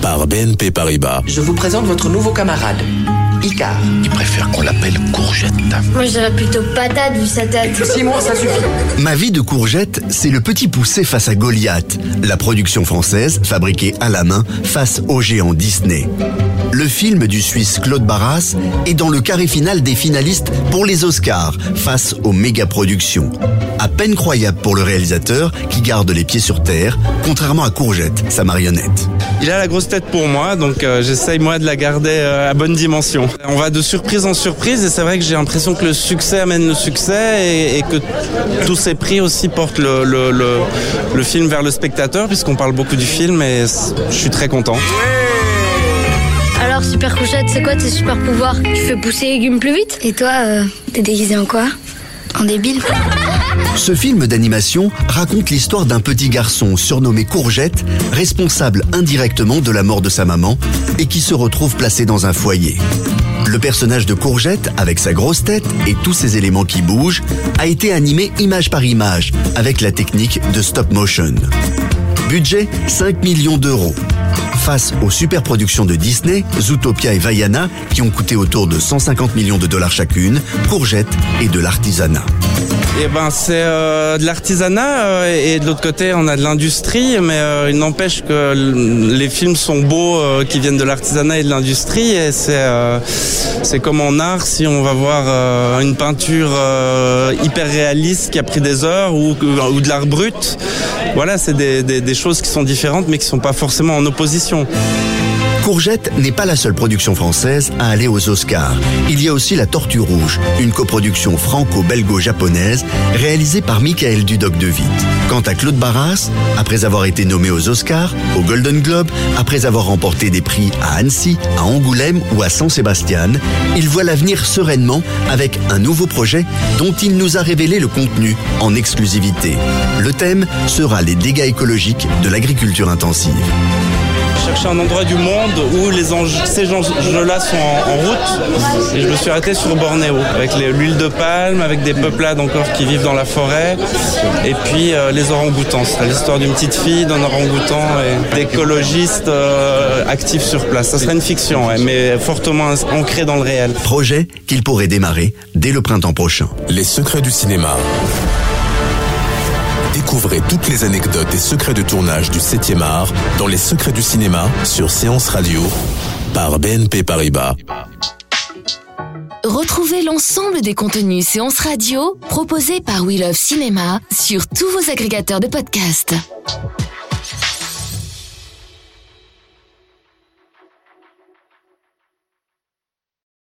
par BNP Paribas. Je vous présente votre nouveau camarade, Icar. Il préfère qu'on l'appelle Courgette. Moi, je dirais plutôt patate vu sa tête. Six mois, ça suffit. Ma vie de courgette, c'est le petit poussé face à Goliath, la production française fabriquée à la main face au géant Disney. Le film du Suisse Claude Barras est dans le carré final des finalistes pour les Oscars face aux méga-productions. À peine croyable pour le réalisateur qui garde les pieds sur terre, contrairement à Courgette, sa marionnette. Il a la grosse tête pour moi, donc euh, j'essaye moi de la garder euh, à bonne dimension. On va de surprise en surprise et c'est vrai que j'ai l'impression que le succès amène le succès et, et que tous ces prix aussi portent le, le, le, le film vers le spectateur puisqu'on parle beaucoup du film et je suis très content. Alors, super couchette, c'est quoi tes super pouvoirs? Tu fais pousser les légumes plus vite? Et toi, euh, t'es déguisé en quoi? En débile? Ce film d'animation raconte l'histoire d'un petit garçon surnommé Courgette, responsable indirectement de la mort de sa maman et qui se retrouve placé dans un foyer. Le personnage de Courgette, avec sa grosse tête et tous ses éléments qui bougent, a été animé image par image avec la technique de stop motion. Budget 5 millions d'euros. Face aux superproductions de Disney, Zootopia et Vaiana, qui ont coûté autour de 150 millions de dollars chacune, Courgette et de l'artisanat. Et ben c'est euh, de l'artisanat euh, et de l'autre côté on a de l'industrie, mais euh, il n'empêche que les films sont beaux qui viennent de l'artisanat et de l'industrie et c'est comme en art si on va voir une peinture hyper réaliste qui a pris des heures ou, ou de l'art brut. Voilà, c'est des, des, choses qui sont différentes mais qui sont pas forcément en opposition. Courgette n'est pas la seule production française à aller aux Oscars. Il y a aussi La Tortue Rouge, une coproduction franco-belgo-japonaise réalisée par Michael Dudoc de Witt. Quant à Claude Barras, après avoir été nommé aux Oscars, au Golden Globe, après avoir remporté des prix à Annecy, à Angoulême ou à San Sebastian, il voit l'avenir sereinement avec un nouveau projet dont il nous a révélé le contenu en exclusivité. Le thème sera les dégâts écologiques de l'agriculture intensive. Chercher un endroit du monde où les enjeux, ces enjeux-là sont en, en route. Et je me suis arrêté sur Bornéo, avec l'huile de palme, avec des peuplades encore qui vivent dans la forêt, et puis euh, les orang-outans. C'est l'histoire d'une petite fille, d'un orang-outan et d'écologistes euh, actifs sur place. Ça serait une fiction, ouais, mais fortement ancrée dans le réel. Projet qu'il pourrait démarrer dès le printemps prochain. Les secrets du cinéma. Découvrez toutes les anecdotes et secrets de tournage du 7e art dans Les secrets du cinéma sur Séance Radio par BNP Paribas. Retrouvez l'ensemble des contenus séances radio proposés par We Love Cinéma sur tous vos agrégateurs de podcasts.